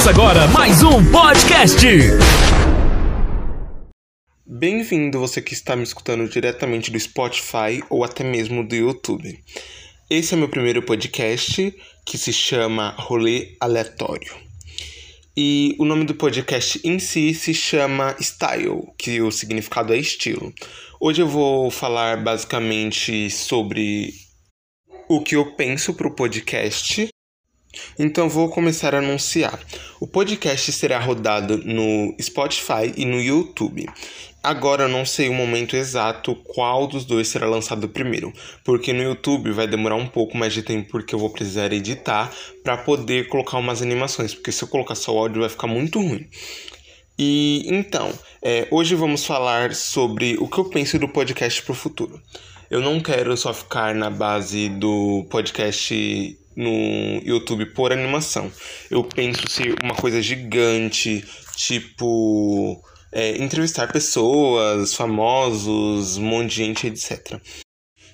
Começa agora mais um podcast. Bem-vindo você que está me escutando diretamente do Spotify ou até mesmo do YouTube. Esse é meu primeiro podcast que se chama Rolê Aleatório. E o nome do podcast em si se chama Style, que o significado é estilo. Hoje eu vou falar basicamente sobre o que eu penso para o podcast então vou começar a anunciar. O podcast será rodado no Spotify e no YouTube. Agora eu não sei o momento exato qual dos dois será lançado primeiro, porque no YouTube vai demorar um pouco mais de tempo porque eu vou precisar editar para poder colocar umas animações, porque se eu colocar só áudio vai ficar muito ruim. E então, é, hoje vamos falar sobre o que eu penso do podcast para o futuro. Eu não quero só ficar na base do podcast no YouTube por animação. Eu penso ser uma coisa gigante, tipo é, entrevistar pessoas, famosos, um monte de gente, etc.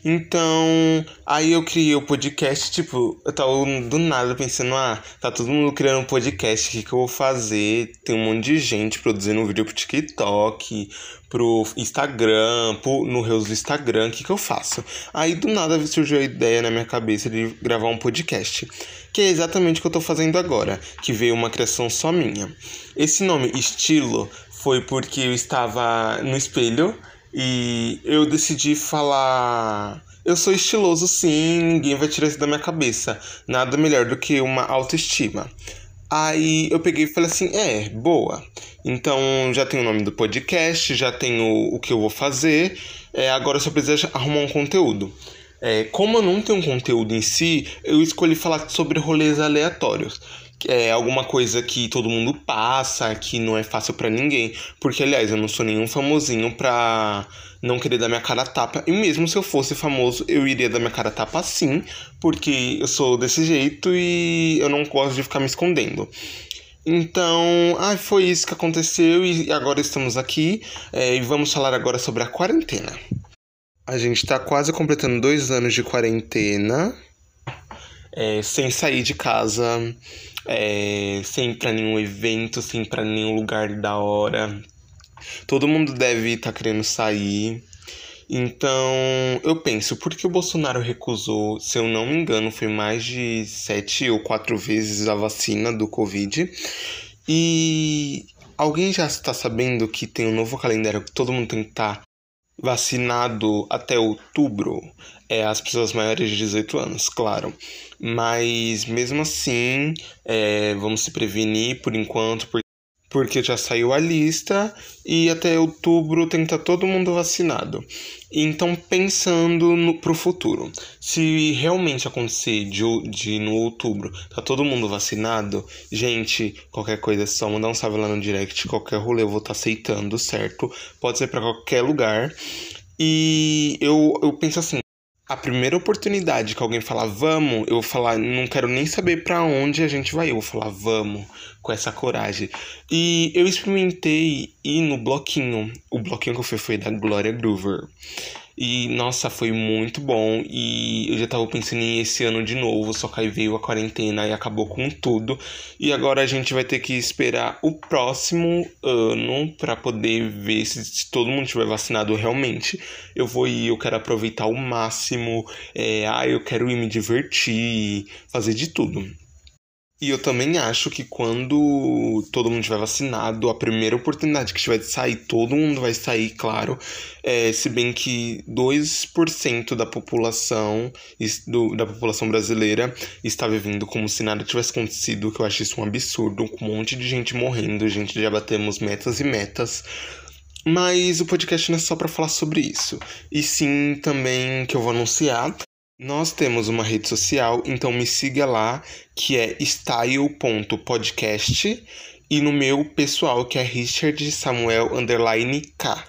Então, aí eu criei o podcast, tipo, eu tava do nada pensando, ah, tá todo mundo criando um podcast, o que, que eu vou fazer? Tem um monte de gente produzindo um vídeo pro TikTok, pro Instagram, pro, no Reels do Instagram, o que, que eu faço? Aí do nada surgiu a ideia na minha cabeça de gravar um podcast, que é exatamente o que eu tô fazendo agora, que veio uma criação só minha. Esse nome, Estilo, foi porque eu estava no espelho e eu decidi falar. Eu sou estiloso sim, ninguém vai tirar isso da minha cabeça. Nada melhor do que uma autoestima. Aí eu peguei e falei assim: é, boa. Então já tenho o nome do podcast, já tenho o que eu vou fazer. É, agora só preciso arrumar um conteúdo. É, como eu não tenho um conteúdo em si, eu escolhi falar sobre rolês aleatórios é alguma coisa que todo mundo passa, que não é fácil para ninguém. Porque, aliás, eu não sou nenhum famosinho pra não querer dar minha cara tapa. E mesmo se eu fosse famoso, eu iria dar minha cara tapa sim, porque eu sou desse jeito e eu não gosto de ficar me escondendo. Então, ah, foi isso que aconteceu e agora estamos aqui é, e vamos falar agora sobre a quarentena. A gente está quase completando dois anos de quarentena, é, sem sair de casa, é, sem ir pra nenhum evento, sem ir pra nenhum lugar da hora. Todo mundo deve estar tá querendo sair. Então, eu penso, por que o Bolsonaro recusou, se eu não me engano, foi mais de sete ou quatro vezes a vacina do Covid? E alguém já está sabendo que tem um novo calendário que todo mundo tem que estar tá vacinado até outubro é as pessoas maiores de 18 anos, claro. Mas mesmo assim, é, vamos se prevenir por enquanto, porque já saiu a lista e até outubro tem que estar tá todo mundo vacinado. Então, pensando no, pro futuro, se realmente acontecer de, de no outubro tá todo mundo vacinado, gente, qualquer coisa é só mandar um salve lá no direct, qualquer rolê eu vou estar tá aceitando, certo? Pode ser para qualquer lugar. E eu, eu penso assim, a primeira oportunidade que alguém falar vamos, eu vou falar, não quero nem saber para onde a gente vai, eu vou falar vamos, com essa coragem. E eu experimentei ir no bloquinho. O bloquinho que eu fui foi da Gloria Groover. E nossa, foi muito bom. E eu já tava pensando em esse ano de novo, só que aí veio a quarentena e acabou com tudo. E agora a gente vai ter que esperar o próximo ano para poder ver se, se, todo mundo estiver vacinado realmente. Eu vou ir, eu quero aproveitar o máximo. É, ah, eu quero ir me divertir, fazer de tudo. E eu também acho que quando todo mundo estiver vacinado, a primeira oportunidade que tiver de sair, todo mundo vai sair, claro. É, se bem que 2% da população do, da população brasileira está vivendo como se nada tivesse acontecido, que eu acho isso um absurdo, com um monte de gente morrendo, gente já batemos metas e metas. Mas o podcast não é só para falar sobre isso. E sim também que eu vou anunciar nós temos uma rede social, então me siga lá, que é style.podcast e no meu pessoal, que é Richard Samuel underline K.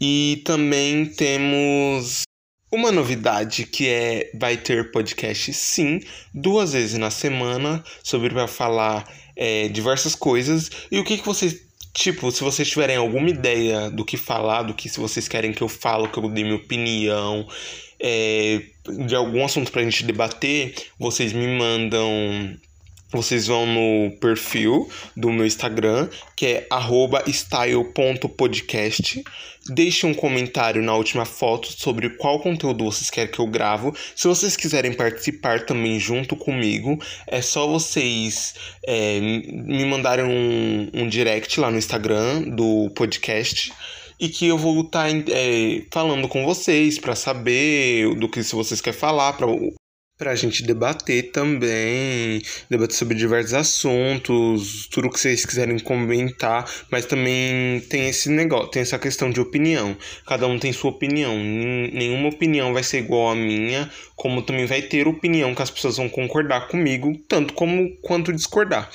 E também temos uma novidade que é vai ter podcast sim, duas vezes na semana, sobre para falar é, diversas coisas. E o que, que vocês Tipo, se vocês tiverem alguma ideia do que falar, do que se vocês querem que eu falo, que eu dê minha opinião, é, de algum assunto pra gente debater, vocês me mandam vocês vão no perfil do meu Instagram, que é style.podcast. Deixe um comentário na última foto sobre qual conteúdo vocês querem que eu gravo. Se vocês quiserem participar também junto comigo, é só vocês é, me mandarem um, um direct lá no Instagram do podcast e que eu vou estar tá, é, falando com vocês para saber do que se vocês querem falar, para para a gente debater também, debater sobre diversos assuntos, tudo que vocês quiserem comentar, mas também tem esse negócio, tem essa questão de opinião. Cada um tem sua opinião, nenhuma opinião vai ser igual à minha, como também vai ter opinião que as pessoas vão concordar comigo, tanto como quanto discordar.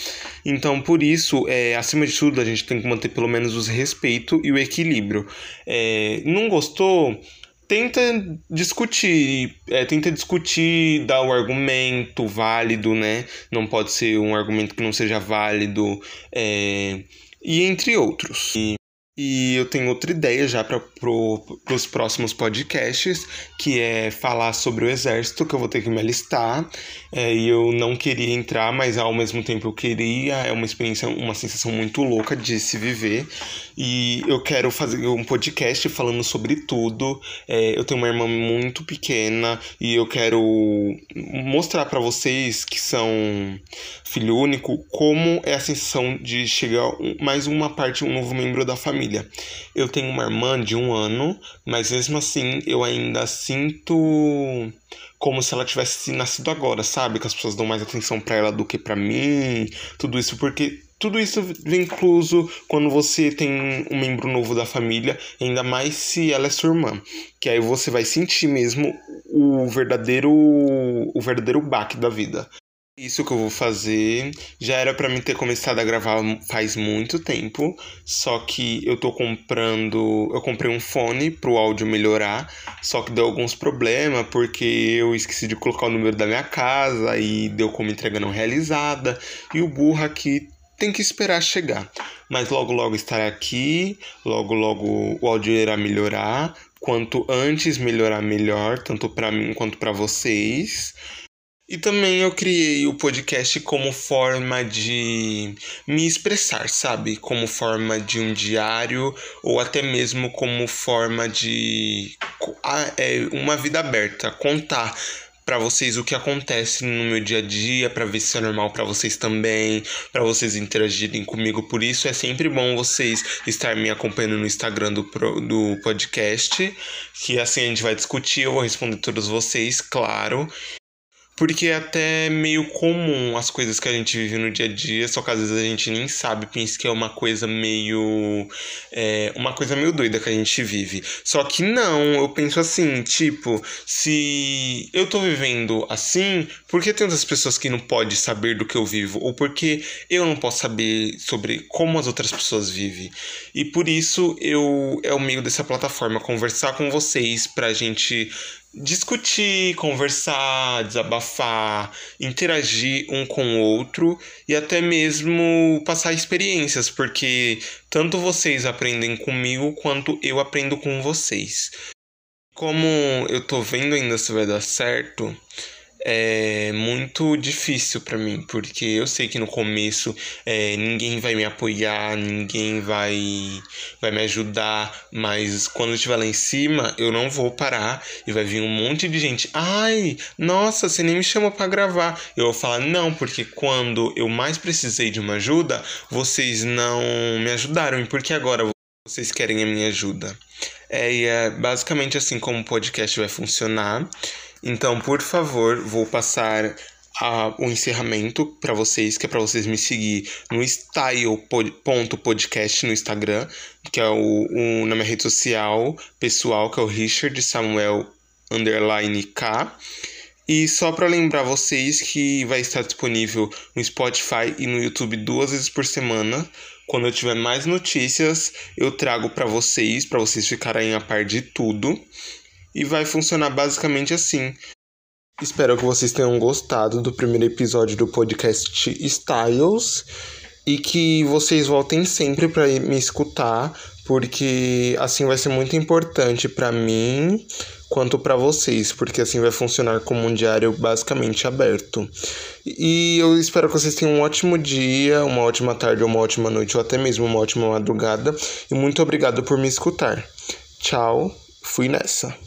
Então, por isso, é, acima de tudo, a gente tem que manter pelo menos o respeito e o equilíbrio. É, não gostou? Tenta discutir, é, tenta discutir, dar o argumento válido, né? Não pode ser um argumento que não seja válido, é, e entre outros. E e eu tenho outra ideia já para pro, os próximos podcasts, que é falar sobre o exército, que eu vou ter que me alistar. É, e eu não queria entrar, mas ao mesmo tempo eu queria. É uma experiência, uma sensação muito louca de se viver. E eu quero fazer um podcast falando sobre tudo. É, eu tenho uma irmã muito pequena e eu quero mostrar para vocês que são filho único como é a sensação de chegar mais uma parte, um novo membro da família família. Eu tenho uma irmã de um ano, mas mesmo assim eu ainda sinto como se ela tivesse nascido agora, sabe? Que as pessoas dão mais atenção para ela do que para mim, tudo isso porque tudo isso vem incluso quando você tem um membro novo da família, ainda mais se ela é sua irmã, que aí você vai sentir mesmo o verdadeiro o verdadeiro baque da vida. Isso que eu vou fazer já era para mim ter começado a gravar faz muito tempo, só que eu tô comprando, eu comprei um fone pro áudio melhorar, só que deu alguns problemas porque eu esqueci de colocar o número da minha casa e deu como entrega não realizada e o burro aqui tem que esperar chegar. Mas logo logo estará aqui, logo logo o áudio irá melhorar, quanto antes melhorar melhor, tanto para mim quanto para vocês. E também eu criei o podcast como forma de me expressar, sabe? Como forma de um diário ou até mesmo como forma de é, uma vida aberta, contar para vocês o que acontece no meu dia a dia, para ver se é normal para vocês também, para vocês interagirem comigo. Por isso é sempre bom vocês estar me acompanhando no Instagram do, do podcast, que assim a gente vai discutir, eu vou responder todos vocês, claro. Porque é até meio comum as coisas que a gente vive no dia a dia, só que às vezes a gente nem sabe, pensa que é uma coisa meio. É, uma coisa meio doida que a gente vive. Só que não, eu penso assim, tipo, se eu tô vivendo assim, por que tem outras pessoas que não podem saber do que eu vivo? Ou porque eu não posso saber sobre como as outras pessoas vivem? E por isso eu é o meio dessa plataforma, conversar com vocês pra gente discutir, conversar, desabafar, interagir um com o outro e até mesmo passar experiências, porque tanto vocês aprendem comigo quanto eu aprendo com vocês. Como eu tô vendo ainda se vai dar certo, é muito difícil para mim, porque eu sei que no começo é, ninguém vai me apoiar, ninguém vai, vai me ajudar, mas quando eu estiver lá em cima, eu não vou parar e vai vir um monte de gente. Ai, nossa, você nem me chamou para gravar. Eu vou falar, não, porque quando eu mais precisei de uma ajuda, vocês não me ajudaram, e porque agora vocês querem a minha ajuda? É, e é basicamente assim como o podcast vai funcionar. Então, por favor, vou passar a, o encerramento para vocês, que é para vocês me seguir no style.podcast no Instagram, que é o, o, na minha rede social pessoal, que é o Richard Samuel underline K. E só para lembrar vocês que vai estar disponível no Spotify e no YouTube duas vezes por semana. Quando eu tiver mais notícias, eu trago para vocês, para vocês ficarem a par de tudo e vai funcionar basicamente assim. Espero que vocês tenham gostado do primeiro episódio do podcast Styles e que vocês voltem sempre para me escutar, porque assim vai ser muito importante para mim quanto para vocês, porque assim vai funcionar como um diário basicamente aberto. E eu espero que vocês tenham um ótimo dia, uma ótima tarde, uma ótima noite ou até mesmo uma ótima madrugada. E muito obrigado por me escutar. Tchau, fui nessa.